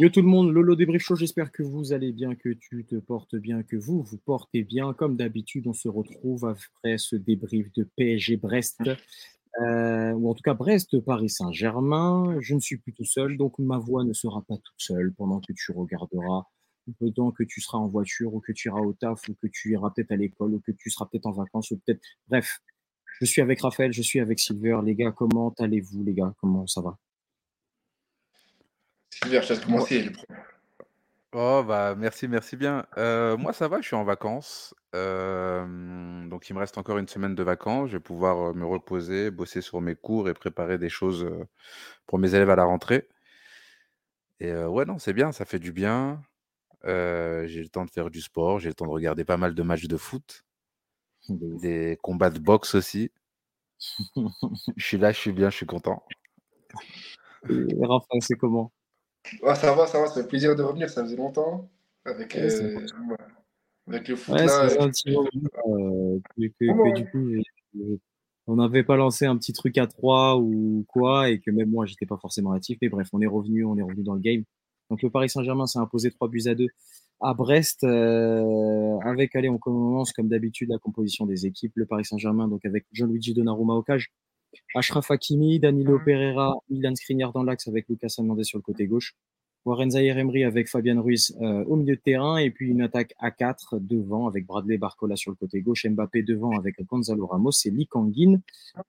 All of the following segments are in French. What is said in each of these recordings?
Yo tout le monde, Lolo Débrief Show, j'espère que vous allez bien, que tu te portes bien, que vous vous portez bien. Comme d'habitude, on se retrouve après ce débrief de PSG Brest, euh, ou en tout cas Brest Paris Saint-Germain. Je ne suis plus tout seul, donc ma voix ne sera pas toute seule pendant que tu regarderas, ou pendant que tu seras en voiture, ou que tu iras au taf, ou que tu iras peut-être à l'école, ou que tu seras peut-être en vacances, ou peut-être. Bref, je suis avec Raphaël, je suis avec Silver. Les gars, comment allez-vous, les gars? Comment ça va? Silver, je te commencer. Oh bah merci, merci bien. Euh, moi ça va, je suis en vacances. Euh, donc il me reste encore une semaine de vacances. Je vais pouvoir euh, me reposer, bosser sur mes cours et préparer des choses pour mes élèves à la rentrée. Et ouais non, c'est bien, ça fait du bien. j'ai le temps de faire du sport, j'ai le temps de regarder pas mal de matchs de foot, des combats de boxe aussi. Je suis là, je suis bien, je suis content. Et Raphaël, c'est comment? Ça va, ça va, ça fait plaisir de revenir, ça faisait longtemps. Avec, euh, avec le foot ouais, là. Un petit moment, euh, que, que, du coup, on n'avait pas lancé un petit truc à trois ou quoi, et que même moi, j'étais pas forcément actif. Mais bref, on est revenu, on est revenu dans le game. Donc le Paris Saint-Germain s'est imposé 3 buts à 2 à Brest. Euh, avec, allez, on commence comme d'habitude la composition des équipes. Le Paris Saint-Germain, donc avec Jean-Luigi Donnarumma au cage, Ashraf Hakimi, Danilo Pereira, Milan Skriniar dans l'axe avec Lucas Hernandez sur le côté gauche. Warren Zahir Emery avec Fabian Ruiz euh, au milieu de terrain et puis une attaque à 4 devant avec Bradley Barcola sur le côté gauche, Mbappé devant avec Gonzalo Ramos et Lee Kangin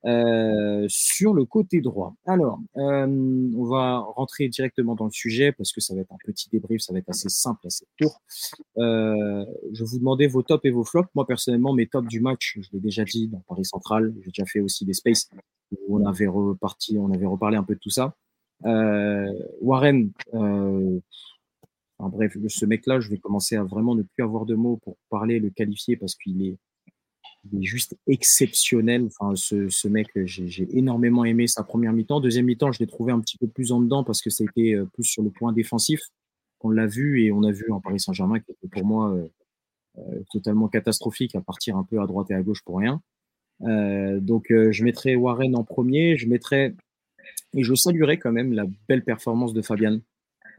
euh, sur le côté droit. Alors, euh, on va rentrer directement dans le sujet parce que ça va être un petit débrief, ça va être assez simple, assez court. Euh, je vous demandais vos tops et vos flops. Moi personnellement, mes tops du match, je l'ai déjà dit dans Paris Central, j'ai déjà fait aussi des spaces où on avait reparti, on avait reparlé un peu de tout ça. Euh, Warren, euh, enfin, bref, ce mec-là, je vais commencer à vraiment ne plus avoir de mots pour parler, le qualifier parce qu'il est, il est juste exceptionnel. Enfin, ce, ce mec, j'ai énormément aimé sa première mi-temps. Deuxième mi-temps, je l'ai trouvé un petit peu plus en dedans parce que ça a été euh, plus sur le point défensif qu'on l'a vu et on a vu en Paris Saint-Germain qui était pour moi euh, euh, totalement catastrophique à partir un peu à droite et à gauche pour rien. Euh, donc, je mettrai Warren en premier. Je mettrai et je saluerai quand même la belle performance de Fabian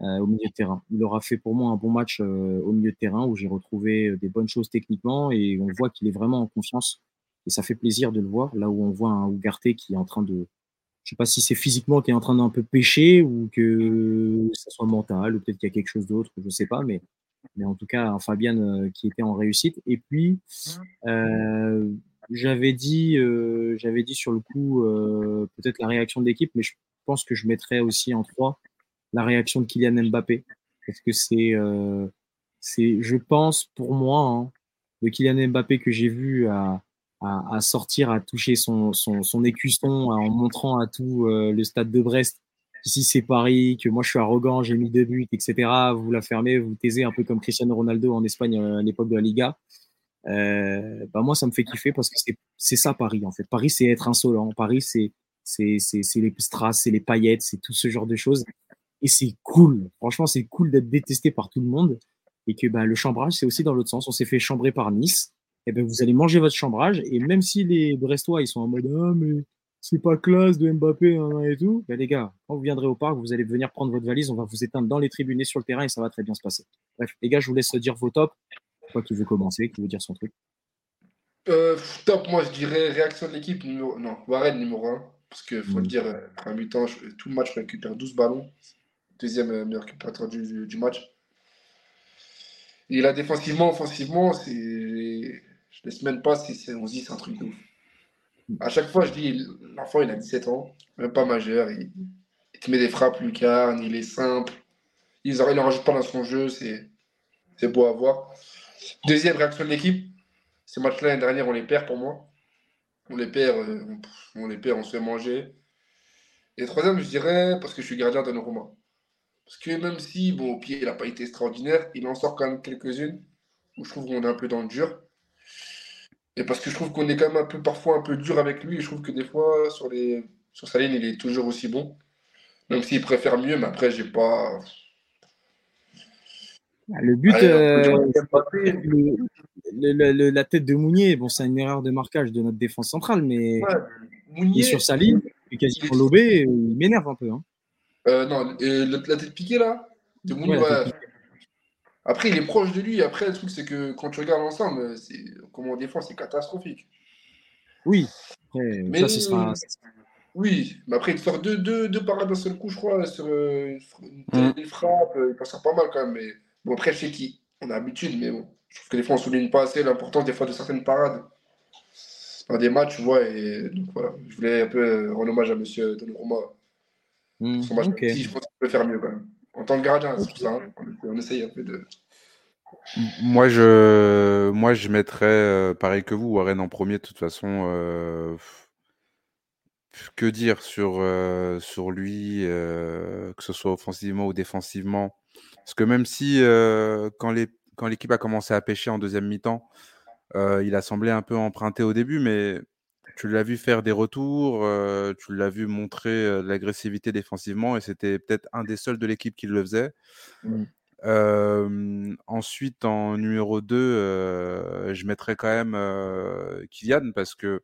euh, au milieu de terrain. Il aura fait pour moi un bon match euh, au milieu de terrain où j'ai retrouvé euh, des bonnes choses techniquement et on voit qu'il est vraiment en confiance. Et ça fait plaisir de le voir, là où on voit un Ougarté qui est en train de, je sais pas si c'est physiquement qui est en train d'un peu pêcher ou que ça soit mental ou peut-être qu'il y a quelque chose d'autre, je sais pas, mais mais en tout cas un Fabian qui était en réussite. Et puis euh, j'avais dit, euh, j'avais dit sur le coup euh, peut-être la réaction de l'équipe, mais je pense que je mettrais aussi en trois la réaction de Kylian Mbappé parce que c'est, euh, c'est, je pense pour moi, hein, le Kylian Mbappé que j'ai vu à, à, à, sortir, à toucher son, son, son écusson en montrant à tout le stade de Brest. Ici c'est Paris, que moi je suis arrogant, j'ai mis deux buts, etc. Vous la fermez, vous taisez un peu comme Cristiano Ronaldo en Espagne à l'époque de la Liga euh, bah moi ça me fait kiffer parce que c'est ça Paris en fait. Paris c'est être insolent, Paris c'est c'est les strass, c'est les paillettes, c'est tout ce genre de choses et c'est cool. Franchement c'est cool d'être détesté par tout le monde et que bah, le chambrage c'est aussi dans l'autre sens. On s'est fait chambrer par Nice, et ben vous allez manger votre chambrage et même si les Brestois ils sont en mode ah mais c'est pas classe de Mbappé hein, et tout, ben les gars quand vous viendrez au parc vous allez venir prendre votre valise, on va vous éteindre dans les tribunes et sur le terrain et ça va très bien se passer. Bref les gars je vous laisse dire vos tops Quoi qui veut commencer, qui veut dire son truc? Euh, Top, moi je dirais réaction de l'équipe, numéro... non, Warren numéro 1. Parce qu'il faut le mm. dire, à mi-temps, tout le match, je récupère 12 ballons. Deuxième euh, meilleur récupérateur du, du, match. Et là, défensivement, offensivement, c'est. Je laisse même pas si on se dit c'est un truc de ouf. À chaque fois, je dis, l'enfant, il a 17 ans, même pas majeur. Il, il te met des frappes lucarnes, il est simple. Il ne rajoute pas dans son jeu, c'est beau à voir. Deuxième réaction de l'équipe, ces matchs-là, l'année dernière, on les perd pour moi. On les perd, euh, on, les perd, on se fait manger. Et troisième, je dirais, parce que je suis gardien de Noroma. Parce que même si, bon, au pied, il n'a pas été extraordinaire, il en sort quand même quelques-unes où je trouve qu'on est un peu dans le dur. Et parce que je trouve qu'on est quand même un peu, parfois un peu dur avec lui. Et je trouve que des fois, sur, sur sa ligne, il est toujours aussi bon. Même s'il préfère mieux, mais après, j'ai pas. Le but, euh, la tête de Mounier, bon, c'est une erreur de marquage de notre défense centrale, mais il est sur sa ligne, il est quasiment lobé, il m'énerve un peu. Hein. Euh, non, la tête piquée là, De Mouni, ouais. Après, il est proche de lui. Après, le truc, c'est que quand tu regardes ensemble, comment on défend, c'est catastrophique. Oui. mais ça, ce sera, oui, mais après, de faire deux, deux, deux parades d'un seul coup, je crois, sur euh, une mm. frappe, il passe pas mal quand même. Mais bon, après, je sais qu'on a l'habitude, mais bon, je trouve que des fois, on souligne pas assez l'importance des fois de certaines parades dans des matchs, tu vois. Et donc voilà, je voulais un peu euh, rendre hommage à monsieur Donnarumma. Mm, Son match, je pense qu'il peut faire mieux quand même. En tant que gardien, c'est tout ça. Hein. On, essaye un peu de. Moi, je, moi, je mettrais, pareil que vous, Warren en premier, de toute façon que dire sur, euh, sur lui, euh, que ce soit offensivement ou défensivement? Parce que même si euh, quand l'équipe a commencé à pêcher en deuxième mi-temps, il a semblé un peu emprunté au début, mais tu l'as vu faire des retours, tu l'as vu montrer l'agressivité défensivement, et c'était peut-être un des seuls de l'équipe qui le faisait. Mmh. ensuite, en numéro 2, je mettrais quand même Kylian parce que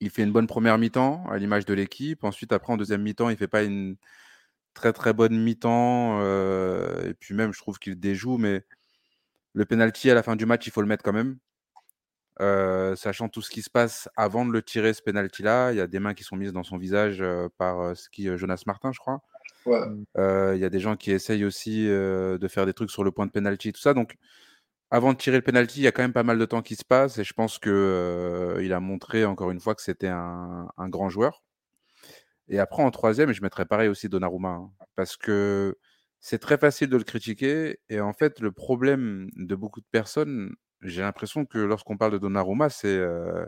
il fait une bonne première mi-temps à l'image de l'équipe. Ensuite, après, en deuxième mi-temps, il fait pas une très très bonne mi-temps. Euh, et puis même, je trouve qu'il déjoue, mais le penalty à la fin du match, il faut le mettre quand même. Euh, sachant tout ce qui se passe avant de le tirer, ce penalty-là, il y a des mains qui sont mises dans son visage euh, par ce qui Jonas Martin, je crois. Il y a des gens qui essayent aussi de faire des trucs sur le point de penalty, tout ça. Donc, avant de tirer le penalty, il y a quand même pas mal de temps qui se passe et je pense qu'il euh, a montré encore une fois que c'était un, grand joueur. Et après, en troisième, je mettrais pareil aussi Donnarumma hein, parce que c'est très facile de le critiquer et en fait, le problème de beaucoup de personnes, j'ai l'impression que lorsqu'on parle de Donnarumma, c'est euh,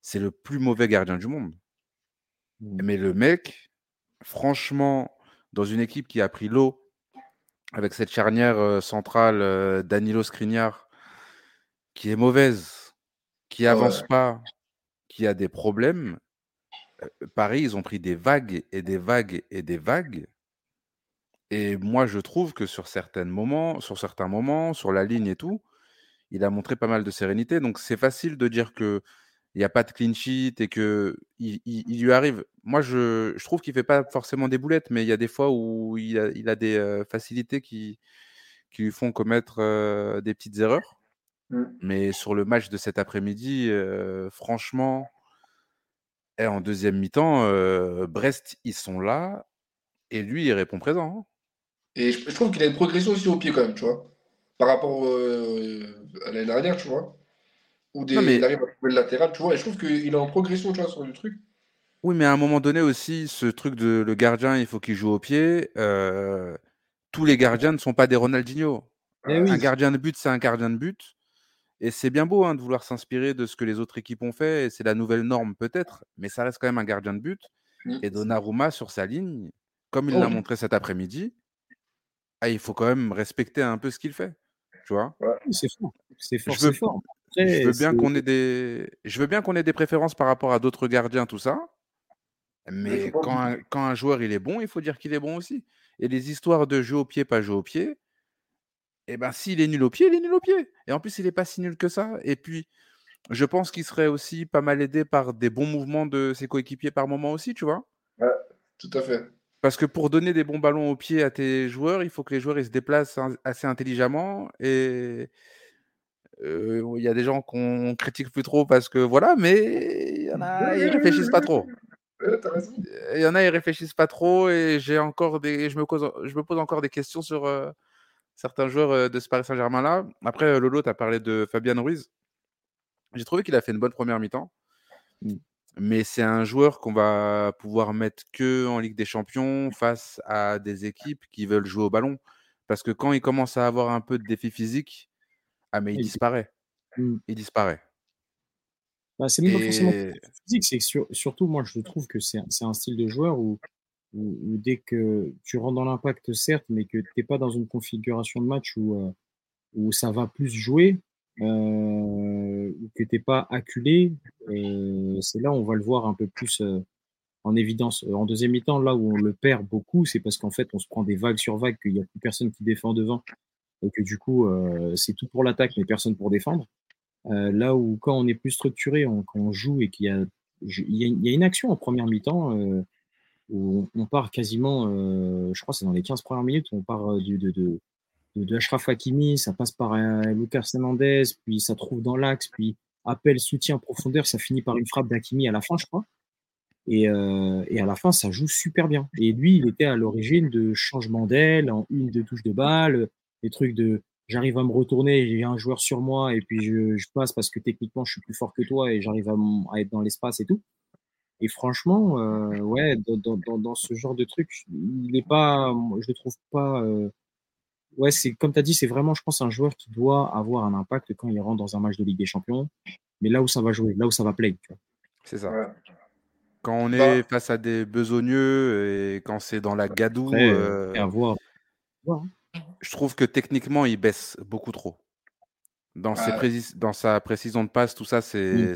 c'est le plus mauvais gardien du monde. Mmh. Mais le mec, franchement, dans une équipe qui a pris l'eau avec cette charnière centrale Danilo Skriniar qui est mauvaise, qui avance pas, qui a des problèmes. Paris, ils ont pris des vagues et des vagues et des vagues. Et moi, je trouve que sur certains moments, sur certains moments, sur la ligne et tout, il a montré pas mal de sérénité. Donc, c'est facile de dire que il n'y a pas de clean sheet et que il, lui arrive. Moi, je, trouve qu'il fait pas forcément des boulettes, mais il y a des fois où il a, des euh, facilités qui, qui lui font commettre euh, des petites erreurs. Mmh. Mais sur le match de cet après-midi, euh, franchement, et en deuxième mi-temps, Brest, ils sont là et lui, il répond présent. Hein. Et je, trouve qu'il a une progression aussi au pied quand même, tu vois, par rapport à l'année dernière, tu vois? Ou des, il arrive à trouver le latéral, tu vois? Et je trouve qu'il est en progression, tu vois, sur le truc. Oui, mais à un moment donné aussi, ce truc de le gardien, il faut qu'il joue au pied. Euh, tous les gardiens ne sont pas des Ronaldinho. Eh un gardien de but, c'est un gardien de but. Et c'est bien beau hein, de vouloir s'inspirer de ce que les autres équipes ont fait. Et c'est la nouvelle norme peut-être, mais ça reste quand même un gardien de but. Mm. Et Donnarumma sur sa ligne, comme il l'a oh. montré cet après-midi, ah, il faut quand même respecter un peu ce qu'il fait. Tu vois? C'est fort. C'est fort. Je fort je veux bien qu'on ait des, je veux bien qu'on ait des préférences par rapport à d'autres gardiens, tout ça. Mais quand un, quand un, joueur il est bon, il faut dire qu'il est bon aussi. Et les histoires de jeu au pied, pas jeu au pied, eh ben s'il est nul au pied, il est nul au pied. Et en plus, il n'est pas si nul que ça. Et puis, je pense qu'il serait aussi pas mal aidé par des bons mouvements de ses coéquipiers par moment aussi, tu vois? Ouais, tout à fait. Parce que pour donner des bons ballons au pied à tes joueurs, il faut que les joueurs ils se déplacent assez intelligemment et il y a des gens qu'on critique plus trop parce que voilà, mais il y en a, ils réfléchissent pas trop. Il y en a, ils réfléchissent pas trop et j'ai encore des, je me pose, je me pose encore des questions sur certains joueurs de ce Paris Saint-Germain là. Après, Lolo, tu as parlé de Fabian Ruiz. J'ai trouvé qu'il a fait une bonne première mi-temps, mmh. mais c'est un joueur qu'on va pouvoir mettre que en Ligue des Champions face à des équipes qui veulent jouer au ballon. Parce que quand il commence à avoir un peu de défi physique, ah, mais il disparaît. Mmh. Il disparaît. Bah, c'est même pas forcément physique, c'est surtout, moi, je trouve que c'est un, style de joueur où, dès que tu rentres dans l'impact, certes, mais que tu n'es pas dans une configuration de match où, euh, où ça va plus jouer, euh, que tu n'es pas acculé, euh, c'est là où on va le voir un peu plus en évidence. En deuxième mi-temps, là où on le perd beaucoup, c'est parce qu'en fait, on se prend des vagues sur vagues, qu'il n'y a plus personne qui défend devant et que du coup, c'est tout pour l'attaque, mais personne pour défendre. Là où quand on est plus structuré, on, quand on joue et qu'il y a, il y, a, une action en première mi-temps, où on, part quasiment, je crois, c'est dans les 15 premières minutes, on part du, de, de, de, Ashraf Hakimi, ça passe par Lucas Hernandez, puis ça trouve dans l'axe, puis appel, soutien, profondeur, ça finit par une frappe d'Hakimi à la fin, je crois. Et, euh, à la fin, ça joue super bien. Et lui, il était à l'origine de changements d'aile, en une, deux touches de balle, des trucs de j'arrive à me retourner, j'ai un joueur sur moi, et puis je, passe parce que techniquement, je suis plus fort que toi et j'arrive à, être dans l'espace et tout. Et franchement, euh, ouais, dans, dans, dans, ce genre de truc, il n'est pas, je le trouve pas. Euh, ouais, c'est comme tu as dit, c'est vraiment, je pense, un joueur qui doit avoir un impact quand il rentre dans un match de Ligue des Champions, mais là où ça va jouer, là où ça va play. C'est ça. Quand on est bah face à des besogneux et quand c'est dans la gadoue, euh, à voir. je trouve que techniquement, il baisse beaucoup trop. Dans, ses dans sa précision de passe, tout ça, c'est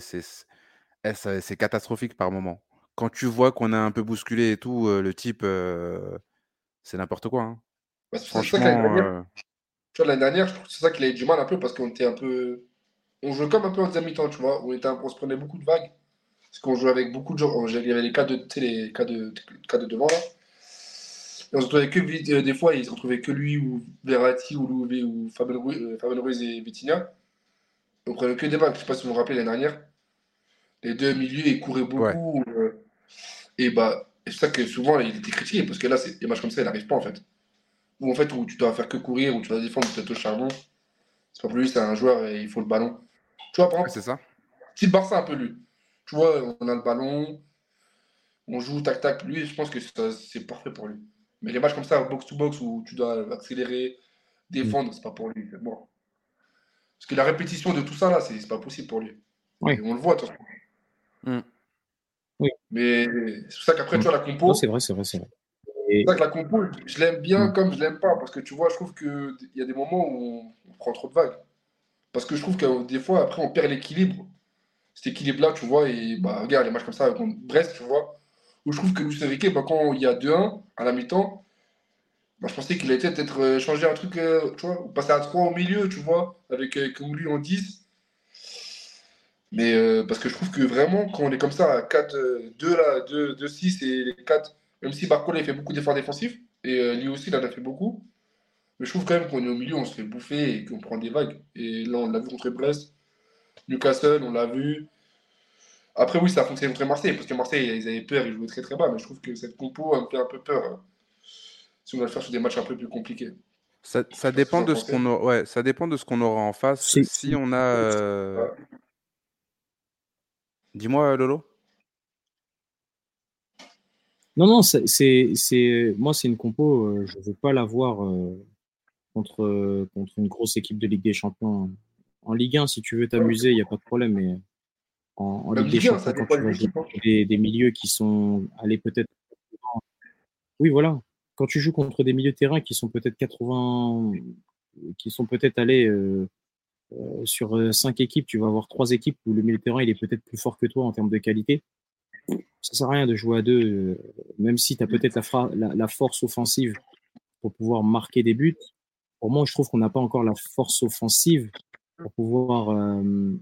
eh, c'est catastrophique par moment. Quand tu vois qu'on a un peu bousculé et tout, euh, le type, euh, c'est n'importe quoi. Hein. Bah, Franchement, tu vois, l'année dernière, c'est ça qu'il a eu du mal un peu parce qu'on était un peu. On jouait comme un peu en deuxième mi-temps, tu vois. On, était on se prenait beaucoup de vagues. Parce qu'on jouait avec beaucoup de gens. Il y avait les cas de, les cas de, cas de devant là. Et on se retrouvait que euh, des fois, ils se retrouvaient que lui ou Verratti ou, Louvé, ou Fabien Ruiz et Vitinha. On prenait que des vagues. Je ne sais pas si vous vous rappelez l'année dernière. Les deux milieux, ils couraient beaucoup. Euh, et bah, c'est ça que souvent il était critiqué parce que là, des matchs comme ça, il n'arrive pas en fait. Ou en fait, où tu dois faire que courir, où tu dois défendre, peut-être au charbon. C'est pas plus lui, c'est un joueur et il faut le ballon. Tu vois, par exemple, c'est ça. Petit Barça un peu lui. Tu vois, on a le ballon, on joue tac-tac. Lui, je pense que c'est parfait pour lui. Mais les matchs comme ça, box-to-box, où tu dois accélérer, défendre, c'est pas pour lui. Bon. Parce que la répétition de tout ça, là, c'est pas possible pour lui. Oui. on le voit, de toute façon. Mm. Oui. Mais c'est pour ça qu'après, tu vois, la compo. C'est vrai, c'est vrai, c'est vrai. C'est pour ça que la compo, je l'aime bien mm. comme je l'aime pas. Parce que tu vois, je trouve qu'il y a des moments où on prend trop de vagues. Parce que je trouve que des fois, après, on perd l'équilibre cet équilibre-là, tu vois. Et bah, regarde, les matchs comme ça contre Brest, tu vois, où je trouve que Luis Enrique, bah, quand il y a 2-1 à la mi-temps, bah, je pensais qu'il allait peut-être euh, changer un truc, euh, tu vois, passer à 3 au milieu, tu vois, avec euh, Kouli en 10. Mais parce que je trouve que vraiment, quand on est comme ça à 4, 2, là, 2, 2 6 et les 4, même si Barcola il fait beaucoup d'efforts défensifs, et lui aussi il en a fait beaucoup, mais je trouve quand même qu'on est au milieu, on se fait bouffer et qu'on prend des vagues. Et là, on l'a vu contre Brest. Newcastle, on l'a vu. Après, oui, ça a fonctionné contre Marseille, parce que Marseille, ils avaient peur, ils jouaient très très bas, mais je trouve que cette compo a me fait un peu peur hein, si on va le faire sur des matchs un peu plus compliqués. Ça, dépend de ce qu'on aura, ouais, ça dépend de ce qu'on aura en face. Si on a. Euh, Dis-moi, Lolo. Non, non, c'est moi, c'est une compo. Euh, je ne veux pas l'avoir euh, contre, contre une grosse équipe de Ligue des Champions en Ligue 1, si tu veux t'amuser, il n'y a pas de problème, mais en, Ligue des Champions, quand tu vas jouer des, des, milieux qui sont allés peut-être. Oui, voilà. Quand tu joues contre des milieux de terrain qui sont peut-être 80, qui sont peut-être allés euh, euh, sur 5 euh, équipes, tu vas avoir 3 équipes où le milieu de terrain il est peut-être plus fort que toi en termes de qualité. Ça sert à rien de jouer à deux, même si tu as peut-être la, la, force offensive pour pouvoir marquer des buts. Pour moi, je trouve qu'on n'a pas encore la force offensive pour pouvoir, euh,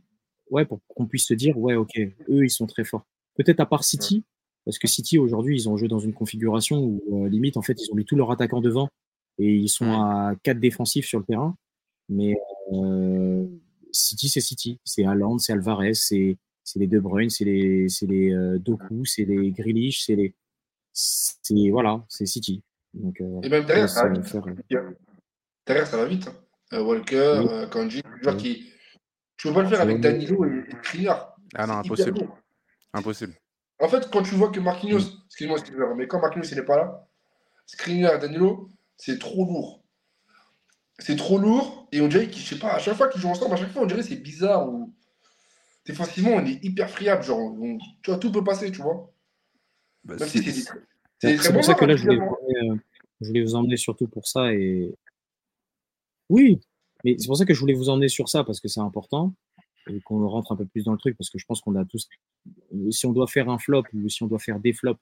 ouais, pour qu'on puisse se dire, ouais, ok, eux, ils sont très forts. Peut-être à part City, parce que City, aujourd'hui, ils ont joué dans une configuration où, euh, limite, en fait, ils ont mis tous leurs attaquants devant et ils sont à quatre défensifs sur le terrain. Mais euh, City, c'est City. C'est Haaland, c'est Alvarez, c'est les De Bruyne, c'est les, les Doku, c'est les Grealish, c'est les. Voilà, c'est City. Donc, et même derrière, ça, va vite. derrière, ça va vite. Euh, Walker, oui. Euh, Kanji, joueurs qui. Tu ne peux pas le faire avec Danilo et Skriniar. Ah non, impossible. Impossible. En fait, quand tu vois que Marquinhos, excuse-moi, excuse-moi, mais quand Marquinhos n'est pas là, Skriniar et Danilo, c'est trop lourd. C'est trop lourd et on dirait qu'ils, je sais pas, à chaque fois qu'ils jouent ensemble, à chaque fois on dirait c'est bizarre ou défensivement on est hyper friable, genre tu vois tout peut passer, tu vois. Bah, c'est, pour ça que là je voulais, euh, je voulais vous emmener surtout pour ça et oui, mais c'est pour ça que je voulais vous emmener sur ça, parce que c'est important, et qu'on rentre un peu plus dans le truc, parce que je pense qu'on a tous. Si on doit faire un flop ou si on doit faire des flops,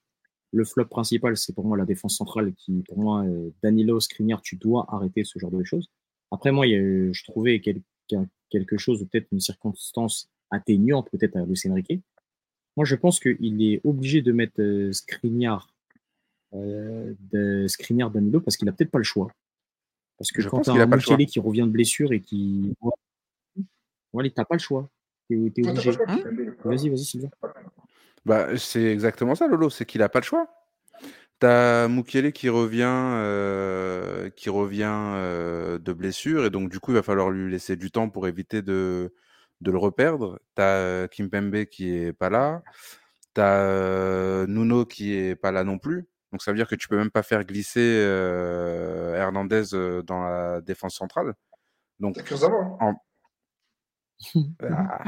le flop principal, c'est pour moi la défense centrale, qui, pour moi, euh, Danilo, Skriniar, tu dois arrêter ce genre de choses. Après, moi, je trouvais quelque chose, ou peut-être une circonstance atténuante, peut-être à Luis Enrique. Moi, je pense qu'il est obligé de mettre euh, Skriniar de Skriniar Danilo parce qu'il a peut-être pas le choix. Parce que quand tu as un Mukele qui revient de blessure et qui. Voilà, t'as pas le choix. T'es obligé. Hein? Vas-y, vas-y, Sylvain. Bah, c'est exactement ça, Lolo, c'est qu'il a pas le choix. T'as Mukele qui revient, euh, qui revient euh, de blessure et donc du coup il va falloir lui laisser du temps pour éviter de, de le reperdre. T'as euh, Kimpembe qui est pas là. T'as euh, Nuno qui est pas là non plus. Donc ça veut dire que tu peux même pas faire glisser euh, Hernandez dans la défense centrale. Donc en... ah.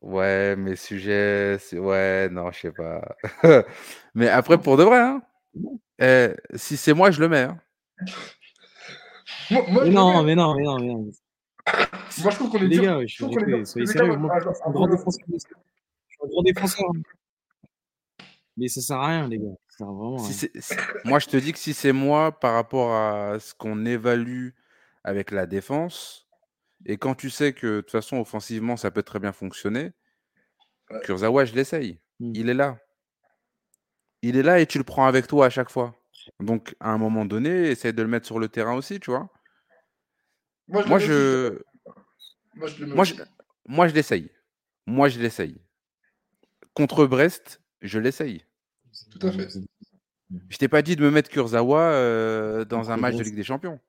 Ouais, mes sujets, ouais, non, je sais pas. mais après, pour de vrai, hein, eh, si c'est moi, je le mets. Hein. mais, non, mais non, mais non, mais non. Moi, je trouve qu'on est Les gars, je suis soyez sérieux. Moi, je suis un grand défenseur. Je suis un grand défenseur. Mais ça sert à rien, les gars. Ça sert vraiment si moi, je te dis que si c'est moi, par rapport à ce qu'on évalue avec la défense, et quand tu sais que de toute façon, offensivement, ça peut très bien fonctionner, Kurzawa, je l'essaye. Mmh. Il est là. Il est là et tu le prends avec toi à chaque fois. Donc, à un moment donné, essaye de le mettre sur le terrain aussi, tu vois. Moi, je. Moi, je... Moi, je l'essaye. Moi, je l'essaye. Contre Brest, je l'essaye. Tout à fait. Je t'ai pas dit de me mettre Kurzawa euh, dans un match de Ligue des Champions.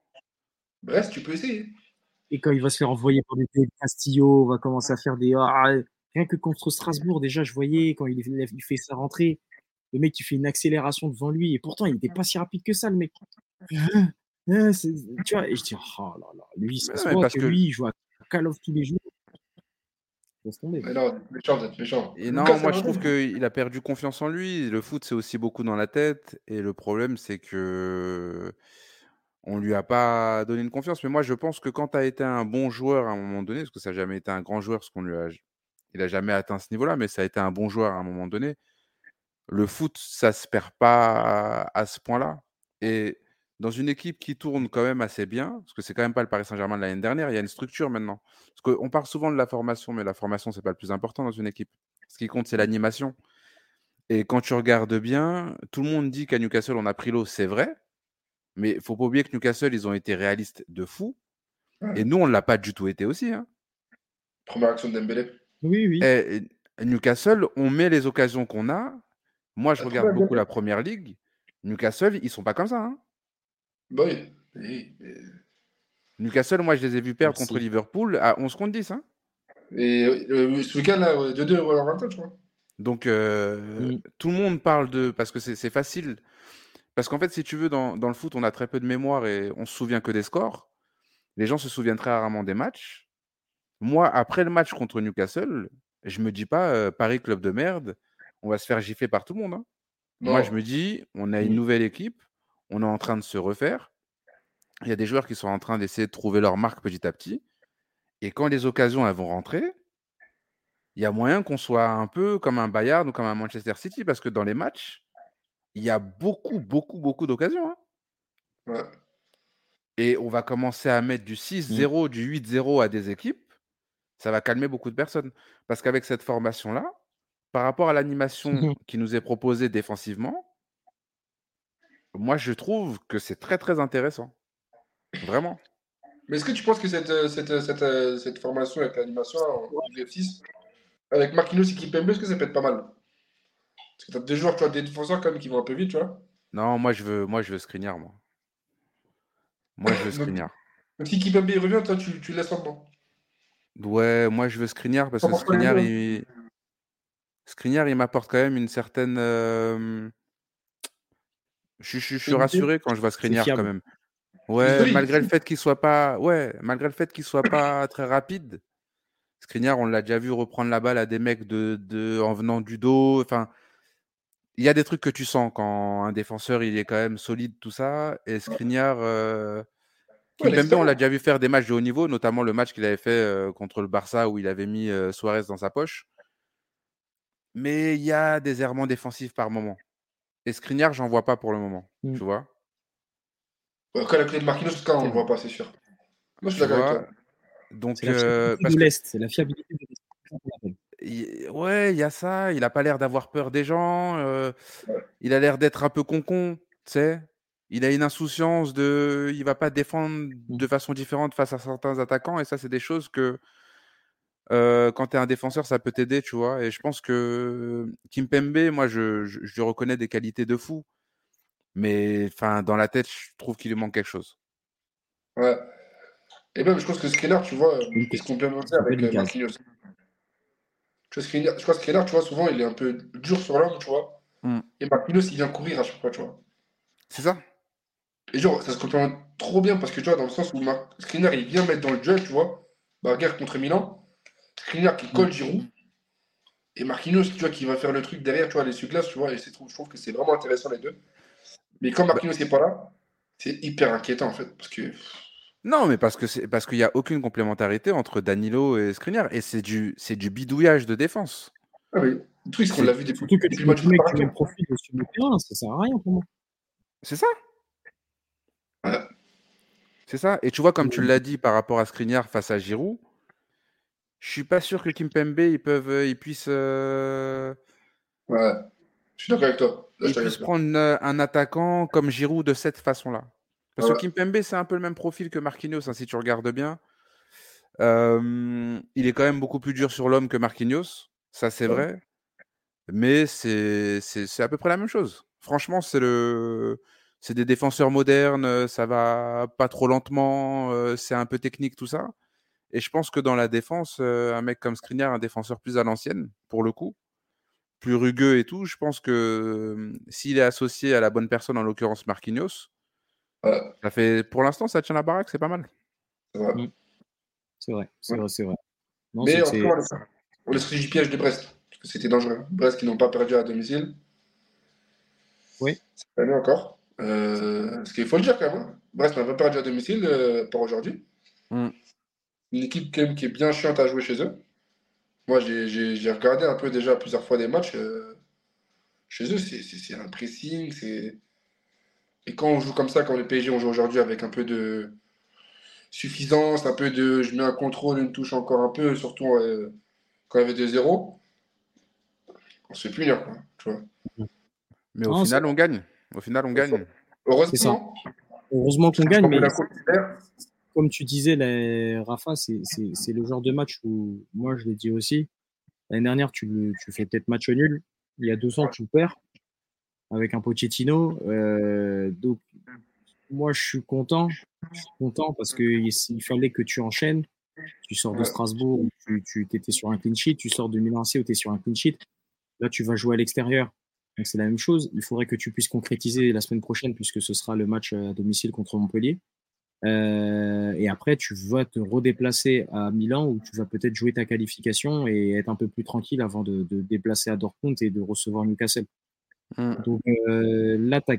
Brest, tu peux essayer. Et quand il va se faire envoyer par des Castillo, on va commencer à faire des. Ah, rien que contre Strasbourg, déjà, je voyais quand il, fait sa rentrée, le mec, il fait une accélération devant lui. Et pourtant, il n'était pas si rapide que ça, le mec. Hein, hein, tu vois, et je dis, oh là là, lui, ça se voit que, lui, il joue à Call of tous les jours. Mais non, méchant, méchant. Et non, moi je trouve qu'il a perdu confiance en lui. Le foot, c'est aussi beaucoup dans la tête. Et le problème, c'est que on lui a pas donné une confiance. Mais moi, je pense que quand tu as été un bon joueur à un moment donné, parce que ça n'a jamais été un grand joueur, parce qu'on lui a, il a jamais atteint ce niveau-là, mais ça a été un bon joueur à un moment donné. Le foot, ça se perd pas à, ce point-là. Et dans une équipe qui tourne quand même assez bien, parce que c'est quand même pas le Paris Saint-Germain de l'année dernière, il y a une structure maintenant. Parce qu'on parle souvent de la formation, mais la formation, c'est pas le plus important dans une équipe. Ce qui compte, c'est l'animation. Et quand tu regardes bien, tout le monde dit qu'à Newcastle, on a pris l'eau, c'est vrai. Mais il faut pas oublier que Newcastle, ils ont été réalistes de fou. Et nous, on ne l'a pas du tout été aussi. Hein. Première action de Dembélé. Oui, oui. Et Newcastle, on met les occasions qu'on a. Moi, je regarde beaucoup la première ligue. Newcastle, ils sont pas comme ça. Hein. Bah oui. Newcastle, moi, je les ai vus perdre contre Liverpool à 11 contre 10. Hein. Et euh, ce week-end, là, 2-2 je crois. Donc, euh, mm. tout le monde parle de. Parce que c'est facile parce qu'en fait, si tu veux, dans, le foot, on a très peu de mémoire et on se souvient que des scores. Les gens se souviennent très rarement des matchs. Moi, après le match contre Newcastle, je me dis pas euh, Paris club de merde, on va se faire gifler par tout le monde. Hein. Moi, je me dis, on a une nouvelle équipe, on est en train de se refaire. Il y a des joueurs qui sont en train d'essayer de trouver leur marque petit à petit. Et quand les occasions elles vont rentrer, il y a moyen qu'on soit un peu comme un Bayern ou comme un Manchester City parce que dans les matchs, il y a beaucoup, beaucoup, beaucoup d'occasions. Hein. Et on va commencer à mettre du 6-0, mmh. du 8-0 à des équipes. Ça va calmer beaucoup de personnes. Parce qu'avec cette formation-là, par rapport à l'animation mmh qui nous est proposée défensivement, moi, je trouve que c'est très, très intéressant. Vraiment. Mais est-ce que tu penses que cette, euh, cette, euh, cette, euh, cette formation avec l'animation en 6 avec Marquinhos et Kipembe, est-ce que ça peut être pas mal? Parce que t'as des joueurs, tu vois, des défenseurs quand même qui vont un peu vite, tu vois. Non, moi je veux, moi je veux Skriniar, moi. Moi je veux Skriniar. Donc si Kipembe revient, toi tu, tu laisses maintenant. Ouais, moi je veux Skriniar parce que Skriniar, il... Skriniar, il m'apporte quand même une certaine. Euh, je, suis rassuré quand je vois Skriniar quand même. Ouais, malgré le fait qu'il soit pas, ouais, malgré le fait qu'il soit pas très rapide. Skriniar, on l'a déjà vu reprendre la balle à des mecs de, de, en venant du dos. Enfin, il y a des trucs que tu sens quand un défenseur il est quand même solide, tout ça. Et Skriniar, euh, on l'a déjà vu faire des matchs de haut niveau, notamment le match qu'il avait fait euh, contre le Barça où il avait mis euh, Suarez dans sa poche. Mais il y a des errements défensifs par moment. Et Skriniar, j'en vois pas pour le moment. Mm. Tu vois Quand la clé de Marquinhos, en on ne voit pas, c'est sûr. Moi, je suis d'accord avec toi. Donc, c'est la fiabilité de l'Est. Ouais, il y a ça. Il a pas l'air d'avoir peur des gens. Il a l'air d'être un peu concon, tu sais? Il a une insouciance de, il va pas défendre Mmh. de façon différente face à certains attaquants. Et ça, c'est des choses que quand tu es un défenseur, ça peut t'aider, tu vois? Et je pense que Kimpembe, moi, je, je, je lui reconnais des qualités de fou. Mais enfin, dans la tête, je trouve qu'il lui manque quelque chose. Ouais. Et même, je pense que Skriniar, tu vois, il se complémente avec euh, Marquinhos. Vois, Skriniar, je crois que Skriniar, tu vois, souvent, il est un peu dur sur l'homme, tu vois. Mm. Et Marquinhos, il vient courir à chaque fois, tu vois. C'est ça Et genre, ça se complémente trop bien parce que, tu vois, dans le sens où Mar... Skriniar, il vient mettre dans le duel, tu vois. Bagarre contre Milan. Skriniar qui colle Giroud. Et Marquinhos, tu vois, qui va faire le truc derrière, tu vois, les glaces tu vois. Et je trouve que c'est vraiment intéressant, les deux. Mais quand Marquinhos n'est pas là, c'est hyper inquiétant, en fait. Parce que. Non, mais parce que c'est parce qu'il n'y a aucune complémentarité entre Danilo et Skriniar et c'est du c'est du bidouillage de défense. Ah oui, le truc c'est qu'on l'a vu depuis, Surtout que tu mets que tu profil sur le terrain, ça sert à rien pour moi. C'est ça? Ouais. C'est ça? Et tu vois, comme tu l'as dit par rapport à Skriniar face à Giroud, je suis pas sûr que Kimpembe ils peuvent ils puissent euh, Ouais. Je suis d'accord avec toi. Là, je ils suis d'accord puissent avec toi. prendre euh, un attaquant comme Giroud de cette façon-là. Parce que Kimpembe, c'est un peu le même profil que Marquinhos, hein, si tu regardes bien. Euh, il est quand même beaucoup plus dur sur l'homme que Marquinhos, ça c'est Ouais. vrai. Mais c'est à peu près la même chose. Franchement, c'est le c'est des défenseurs modernes, euh, ça va pas trop lentement, euh, c'est un peu technique tout ça. Et je pense que dans la défense, euh, un mec comme Skriniar, un défenseur plus à l'ancienne, pour le coup, plus rugueux et tout, je pense que s'il est associé à la bonne personne, en l'occurrence Marquinhos, Ouais, ça fait pour l'instant ça tient la baraque, c'est pas mal. c'est vrai. C'est vrai, c'est Ouais. vrai, c'est vrai. Non, Mais c'est tout c'est- on laisse- on laisse du piège de Brest. Parce que c'était dangereux. Brest qui n'ont pas perdu à domicile. Oui. Cette année encore. Euh, ce qu'il faut le dire quand même. hein. Brest n'a pas perdu à domicile euh, pour aujourd'hui. Mm. Une équipe quand même qui est bien chiante à jouer chez eux. Moi, j'ai- j'ai j'ai regardé un peu déjà plusieurs fois des matchs. euh, chez eux, c'est c'est- c'est un pressing. c'est- Et quand on joue comme ça, comme le PSG, on joue aujourd'hui avec un peu de suffisance, un peu de je mets un contrôle, une touche encore un peu, surtout euh, quand il y avait 2-0, on se fait punir, quoi, tu vois. Mais au Non, final, on gagne. Au final, on gagne. Heureusement, Heureusement qu'on gagne, mais comme tu disais, là, Rafa, c'est le genre de match où, moi je l'ai dit aussi, l'année dernière, tu, tu fais peut-être match nul. Il y a deux ans, tu perds avec un Pochettino. Euh, donc, moi, je suis content. Je suis content parce qu'il il fallait que tu enchaînes. Tu sors de. Strasbourg où tu, tu étais sur un clean sheet. Tu sors de Milan AC où tu es sur un clean sheet. Là, tu vas jouer à l'extérieur. Donc, c'est la même chose. Il faudrait que tu puisses concrétiser la semaine prochaine puisque ce sera le match à domicile contre Montpellier. Euh, et après, tu vas te redéplacer à Milan où tu vas peut-être jouer ta qualification et être un peu plus tranquille avant de, de déplacer à Dortmund et de recevoir Newcastle. Mm. Donc euh, là, tu as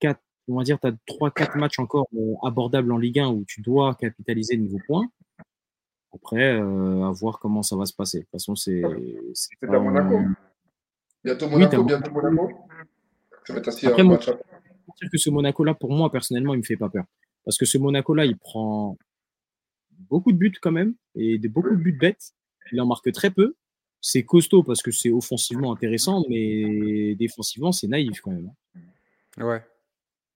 quatre, on va dire, tu as 3-4 matchs encore euh, abordables en Ligue 1 où tu dois capitaliser niveau points. Après, euh, à voir comment ça va se passer. De toute façon, c'est. c'est à Monaco. Bientôt Oui, Monaco, t'as bientôt Monaco. Ça va être assez Après, un moi- match dire que ce Monaco-là, pour moi, personnellement, il me fait pas peur. Parce que ce Monaco-là, il prend beaucoup de buts quand même, et de, beaucoup de buts bêtes. Il en marque très peu. C'est costaud parce que c'est offensivement intéressant, mais défensivement, c'est naïf quand même. Ouais.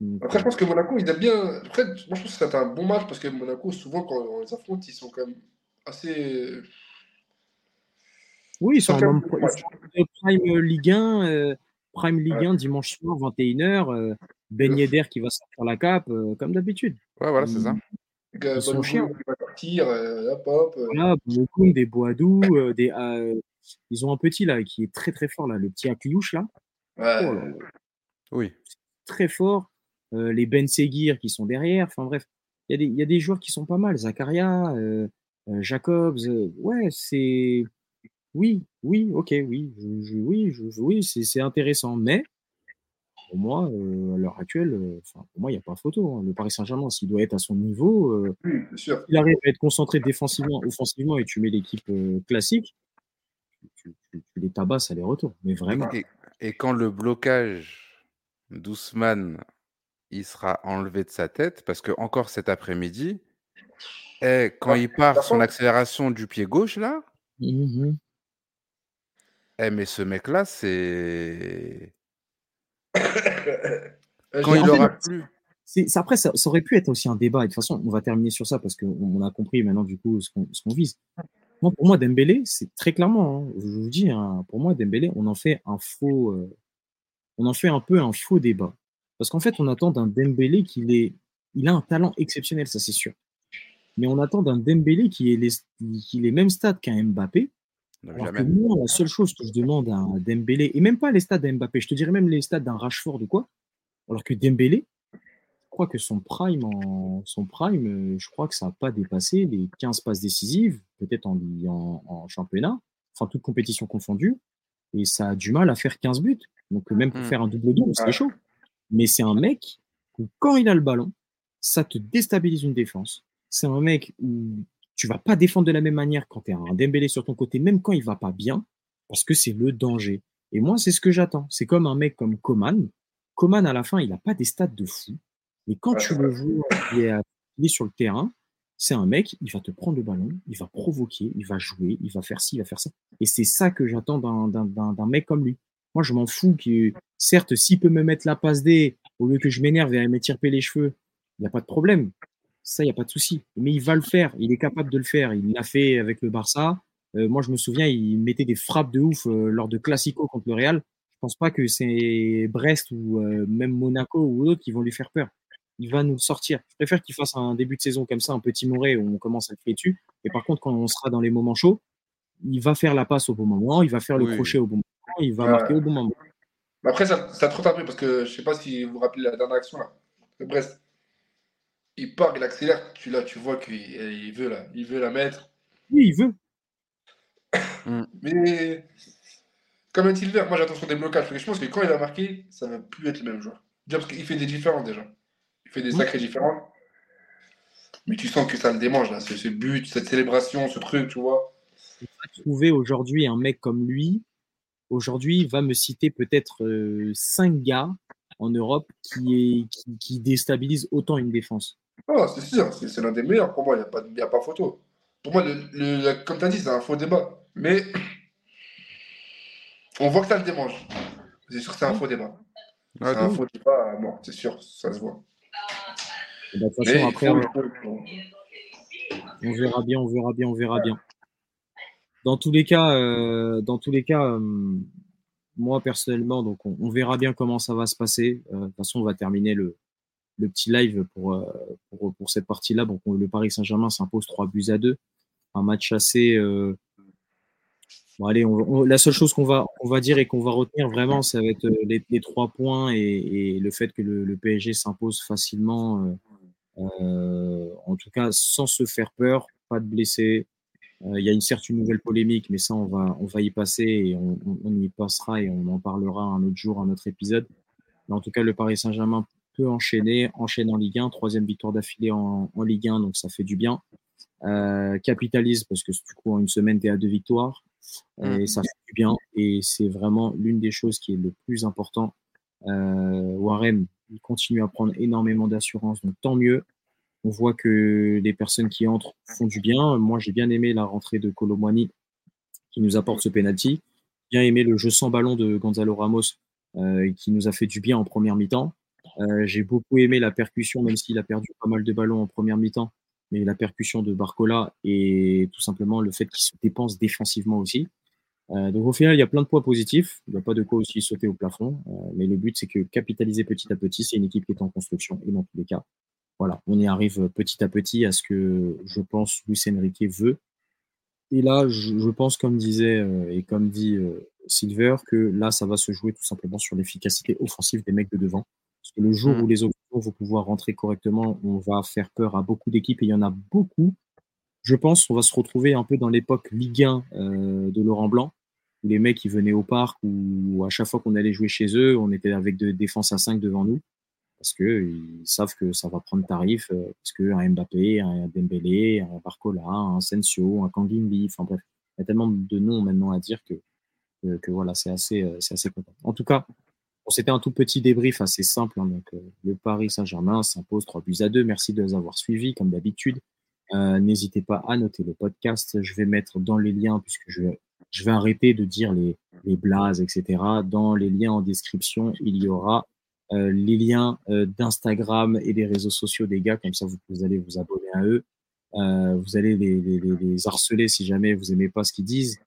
Donc, Après, je pense que Monaco, ils aiment bien. Après, moi, je pense que c'est un bon match parce que Monaco, souvent, quand on les affronte, ils sont quand même assez. oui, ils sont, ils en mode Prime Ligue 1, euh, Prime Ligue 1 dimanche soir, 21h. Euh, ben Yedder qui va sortir la cape, euh, comme d'habitude. Ouais, voilà, c'est ça. Ils sont chiants. qui va partir, euh, hop, hop. euh, des Boadou, euh, des, euh, ils ont un petit là qui est très très fort là, le petit Akliouche là, ouais. Oh là. Oui. très fort. Euh, les Ben Seguir qui sont derrière. Enfin bref, il y, a des- il y a des joueurs qui sont pas mal. Zakaria, euh, euh, Jacobs. euh, ouais, c'est. Oui, oui, ok, oui, je, je- oui, je- oui, c'est c'est intéressant. Mais pour moi, euh, à l'heure actuelle, euh, enfin, pour moi, il n'y a pas photo. hein. Le Paris Saint-Germain, s'il doit être à son niveau, euh, Oui, il arrive à être concentré défensivement, offensivement, et tu mets l'équipe euh, classique, tu, tu- tu les tabasses aller-retour. Mais vraiment. Et, et quand le blocage d'Ousmane il sera enlevé de sa tête, parce que encore cet après-midi, eh, quand Ah, il part par son accélération du pied gauche là, Mhm. Eh, mais ce mec-là, c'est. Euh, Quand il aura plus. Après, ça, ça aurait pu être aussi un débat. Et de toute façon, on va terminer sur ça parce qu'on on a compris maintenant du coup ce qu'on vise. Moi, pour moi, Dembélé, c'est très clairement, hein, je vous dis, hein, pour moi, Dembélé, on en fait un faux, euh, on en fait un peu un faux débat. Parce qu'en fait, on attend d'un Dembélé qu'il est, il a un talent exceptionnel, ça c'est sûr. Mais on attend d'un Dembélé qui est les, qui est les mêmes stats qu'un Mbappé. Alors que moi, la seule chose que je demande à un Dembélé, et même pas les stats d'Mbappé, je te dirais même les stats d'un Rashford ou quoi, alors que Dembélé, je crois que son prime, en, son prime, euh, je crois que ça n'a pas dépassé les 15 passes décisives, peut-être en, en, en championnat, enfin toute compétition confondue, et ça a du mal à faire 15 buts. Donc euh, même pour Mm. faire un double-double, c'est Ouais. chaud. Mais c'est un mec où quand il a le ballon, ça te déstabilise une défense. C'est un mec où tu vas pas défendre de la même manière quand tu as un Dembélé sur ton côté, même quand il va pas bien, parce que c'est le danger. Et moi, c'est ce que j'attends. C'est comme un mec comme Coman. Coman, à la fin, il n'a pas des stats de fou. Mais quand Ouais, tu le vois, il est, à- il est sur le terrain, c'est un mec, il va te prendre le ballon, il va provoquer, il va jouer, il va faire ci, il va faire ça. Et c'est ça que j'attends d'un- d'un d'un- d'un mec comme lui. Moi, je m'en fous que, certes, s'il peut me mettre la passe D, au lieu que je m'énerve et m'étirper les cheveux, il n'y a pas de problème. Ça, il n'y a pas de souci. Mais il va le faire. Il est capable de le faire. Il l'a fait avec le Barça. Euh, moi, je me souviens, il mettait des frappes de ouf euh, lors de Classico contre le Real. Je pense pas que c'est Brest ou euh, même Monaco ou d'autres qui vont lui faire peur. Il va nous sortir. Je préfère qu'il fasse un début de saison comme ça, un peu timoré, où on commence à le dessus. Et par contre, quand on sera dans les moments chauds, il va faire la passe au bon moment, il va faire le Oui. crochet au bon moment, il va marquer au bon moment. Mais après, ça, ça trotte un peu parce que je sais pas si vous vous rappelez la dernière action là. Le Brest. Il part, il accélère. Tu, là, tu vois qu'il il veut, là, il veut la mettre. Oui, il veut. Mais comme un Tilver, moi j'attends sur des blocages. Parce que je pense que quand il a marqué, ça va plus être le même joueur. Déjà parce qu'il fait des différences déjà. Il fait des Oui. sacrés différences. Mais tu sens que ça le démange là. Ce, ce but, cette célébration, ce truc, tu vois. trouver aujourd'hui un mec comme lui, aujourd'hui, va me citer peut-être euh, cinq gars en Europe qui, est, qui, qui déstabilisent autant une défense. Ah, c'est sûr, c'est c'est l'un des meilleurs pour moi, il n'y a, pas- y a pas photo. Pour moi, le, le- la- comme tu as dit, c'est un faux débat. Mais on voit que ça le démange. C'est sûr que c'est un faux débat. Ah, c'est un faux débat, bon, c'est sûr, ça se voit. Et bah, de toute Mais façon, il après, faut- on, il faut- on verra bien, on verra bien, on verra bien. Dans tous les cas, euh, dans tous les cas, euh, moi personnellement, donc on, on verra bien comment ça va se passer. Euh, de toute façon, on va terminer le, le petit live pour, euh, pour, pour cette partie-là. Donc, on- le Paris Saint-Germain s'impose 3 buts à 2. Un match assez. euh, Bon, allez, la seule chose qu'on va, on va dire et qu'on va retenir vraiment, ça va être euh, les, les trois points et, le fait que le, PSG s'impose facilement, en tout cas sans se faire peur, pas de blessés. Il y a une certes une nouvelle polémique, mais ça, on va, on va y passer et on- on y passera et on en parlera un autre jour, un autre épisode. Mais en tout cas, le Paris Saint-Germain peut enchaîner, enchaîne en Ligue 1, troisième victoire d'affilée en, en Ligue 1, donc ça fait du bien. Euh, capitalise parce que du coup, en une semaine, tu es à deux victoires. Euh, Et ça fait du bien. Et c'est vraiment l'une des choses qui est le plus important. Euh, Warren, il continue à prendre énormément d'assurance, donc tant mieux. On voit que les personnes qui entrent font du bien. Moi, j'ai bien aimé la rentrée de Colomwani qui nous apporte ce penalty. Bien aimé le jeu sans ballon de Gonzalo Ramos euh, qui nous a fait du bien en première mi-temps. Euh, j'ai beaucoup aimé la percussion, même s'il a perdu pas mal de ballons en première mi-temps, mais la percussion de Barcola et tout simplement le fait qu'il se dépense défensivement aussi. Euh, donc au final, il y a plein de points positifs. Il n'y a pas de quoi aussi sauter au plafond. Euh, mais le but, c'est que capitaliser petit à petit, c'est une équipe qui est en construction. Et dans tous les cas, voilà, on y arrive petit à petit à ce que je pense Luis Enrique veut. Et là, je, pense, comme disait et comme dit Silver, que là, ça va se jouer tout simplement sur l'efficacité offensive des mecs de devant. Parce que le jour Mm. où les options vont pouvoir rentrer correctement, on va faire peur à beaucoup d'équipes et il y en a beaucoup. Je pense qu'on va se retrouver un peu dans l'époque Ligue 1 euh, de Laurent Blanc, où les mecs ils venaient au parc, où à chaque fois qu'on allait jouer chez eux, on était avec de défense à 5 devant nous, parce que ils savent que ça va prendre tarif, euh, parce que un Mbappé, un Dembélé, un Barcola, un Sensio, un Kangimbi, enfin bref, il y a tellement de noms maintenant à dire que, que, que voilà, c'est assez, euh, c'est assez content. En tout cas, C'était un tout petit débrief assez simple. hein, donc, euh, le Paris Saint-Germain s'impose 3 buts à 2. Merci de les avoir suivis, comme d'habitude. Euh, N'hésitez pas à noter le podcast. Je vais mettre dans les liens, puisque je, vais arrêter de dire les, blazes, etc. Dans les liens en description, il y aura euh, les liens d'Instagram et des réseaux sociaux des gars, comme ça vous, allez vous abonner à eux. Vous allez les, harceler si jamais vous aimez pas ce qu'ils disent.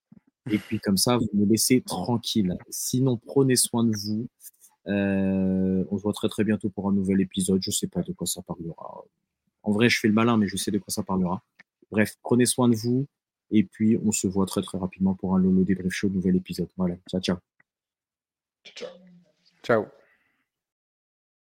Et puis comme ça, vous me laissez tranquille. Sinon, prenez soin de vous. Euh, on se voit très très bientôt pour un nouvel épisode. Je sais pas de quoi ça parlera. En vrai, je fais le malin, mais je sais de quoi ça parlera. Bref, prenez soin de vous. Et puis, on se voit très très rapidement pour un Lolo Débrief Show, nouvel épisode. Voilà, ciao, ciao. Ciao. Ciao.